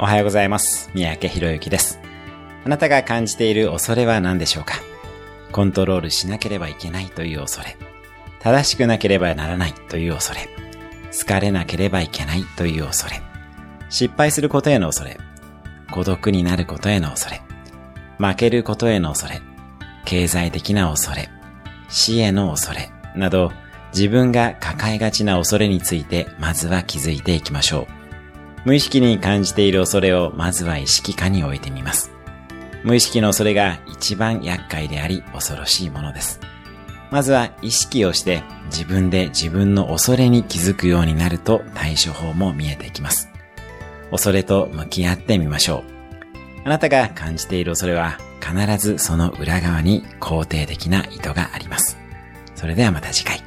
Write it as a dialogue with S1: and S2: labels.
S1: おはようございます。三宅博之です。あなたが感じている恐れは何でしょうか？コントロールしなければいけないという恐れ。正しくなければならないという恐れ。好かれなければいけないという恐れ。失敗することへの恐れ。孤独になることへの恐れ。負けることへの恐れ。経済的な恐れ。死への恐れ。など、自分が抱えがちな恐れについて、まずは気づいていきましょう。無意識に感じている恐れをまずは意識下に置いてみます。無意識の恐れが一番厄介であり恐ろしいものです。まずは意識をして自分で自分の恐れに気づくようになると対処法も見えてきます。恐れと向き合ってみましょう。あなたが感じている恐れは必ずその裏側に肯定的な意図があります。それではまた次回。